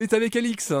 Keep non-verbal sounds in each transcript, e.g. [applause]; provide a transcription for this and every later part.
est avec Alix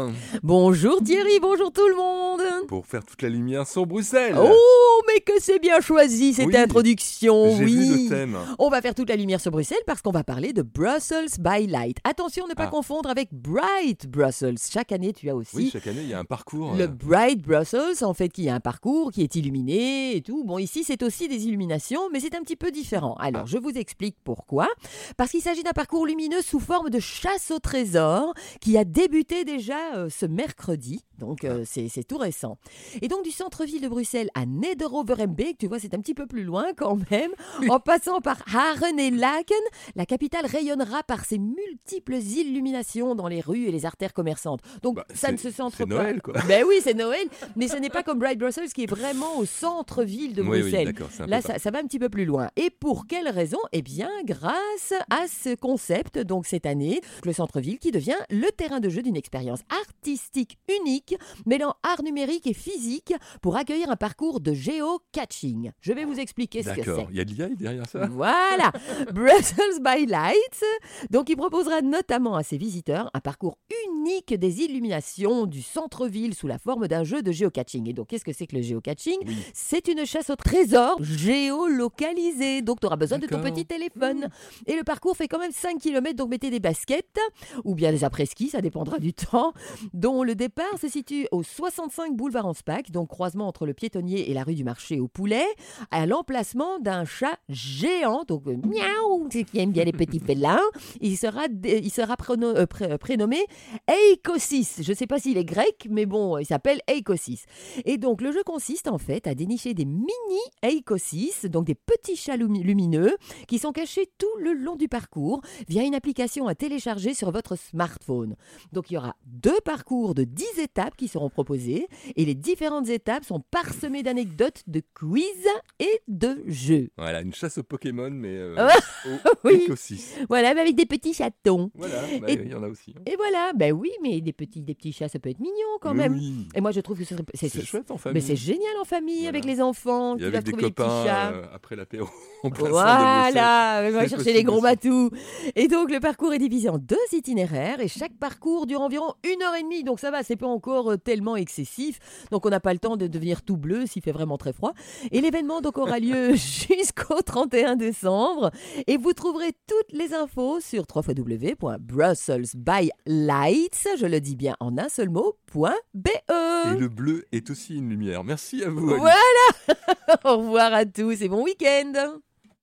Bonjour Thierry, bonjour tout le monde. pour faire toute la lumière sur Bruxelles. Oh, mais que c'est bien choisi cette Oui, introduction, J'ai oui. vu le thème. On va faire toute la lumière sur Bruxelles parce qu'on va parler de Brussels by Light. Attention, ne pas Ah. confondre avec Bright Brussels. Chaque année, tu as aussi Oui, chaque année, il y a un parcours. le euh, Bright Brussels, en fait, qui a un parcours qui est illuminé et tout. Bon, ici, c'est aussi des illuminations, mais c'est un petit peu différent. Alors, Ah. je vous explique pourquoi. Parce qu'il s'agit d'un parcours lumineux sous forme de chasse au trésor qui a débuté déjà euh, ce mercredi. Donc, euh, c'est c'est tout récent. Et donc, du centre-ville de Bruxelles à Nederoverembeek, tu vois, c'est un petit peu plus loin quand même, en passant par Haren et Laken, la capitale rayonnera par ses multiples illuminations dans les rues et les artères commerçantes. Donc, Bah, ça ne c'est- se centre c'est pas. Noël, quoi. Ben oui, c'est Noël, mais ce n'est pas comme Bright Brussels qui est vraiment au centre-ville de oui, oui, Bruxelles. c'est peu Là, ça, ça va un petit peu plus loin. Et pour quelle raison? Eh bien, grâce à ce concept, donc cette année, le centre-ville qui devient le terrain de jeu d'une expérience artistique unique, mêlant art numérique et physique pour accueillir un parcours de géocaching. Je vais vous expliquer ce que c'est. D'accord. Il y a de l'IA derrière ça? Voilà, [laughs] Brussels by Lights. Donc, il proposera notamment à ses visiteurs un parcours unique des illuminations du centre-ville sous la forme d'un jeu de géocaching. Et donc, qu'est-ce que c'est que le géocaching Oui. C'est une chasse au trésor géolocalisée. Donc, tu auras besoin de ton petit téléphone. Et le parcours fait quand même 5 km, donc mettez des baskets ou bien des après-ski, ça dépendra du temps. Dont le départ se situe au 65 boulevard Anspach, donc croisement entre le piétonnier et la rue du marché au poulet, à l'emplacement d'un chat géant, donc euh, miaou, qui aime bien les petits félins. Il sera, il sera euh, euh, prénommé Eikosis. Je ne sais pas s'il est grec, mais bon, il s'appelle Eikosis. Et donc, le jeu consiste en fait à dénicher des mini Eikosis, donc des petits chats lumi- lumineux, qui sont cachés tout le long du parcours via une application à télécharger sur votre smartphone. Donc, il y aura deux parcours de 10 étapes qui seront proposés et les différentes étapes sont parsemées d'anecdotes, de quiz et de jeux. Voilà, une chasse aux Pokémon, mais euh, Ah, au [laughs] oui. Voilà, mais avec des petits chatons. Voilà, bah, Et- il y en a aussi. hein. Et voilà, ben oui, mais des petits, des petits chats, ça peut être mignon quand Mais même. oui, Et moi, je trouve que c'est, chouette en mais famille. c'est génial en famille Voilà. avec les enfants Et qui avec des trouver copains chats. euh, après l'apéro. [laughs] Voilà, on va chercher les gros matous. Et donc le parcours est divisé en deux itinéraires et chaque parcours dure environ une heure et demie. Donc ça va, c'est pas encore euh, tellement excessif. Donc on n'a pas le temps de devenir tout bleu s'il fait vraiment très froid. Et l'événement donc aura lieu [laughs] jusqu'au 31 décembre. Et vous trouverez toutes les infos sur www.brusselsbylights, je le dis bien en un seul mot, point .be. Et le bleu est aussi une lumière. Merci à vous. Alice. Voilà [laughs] Au revoir à tous et bon week-end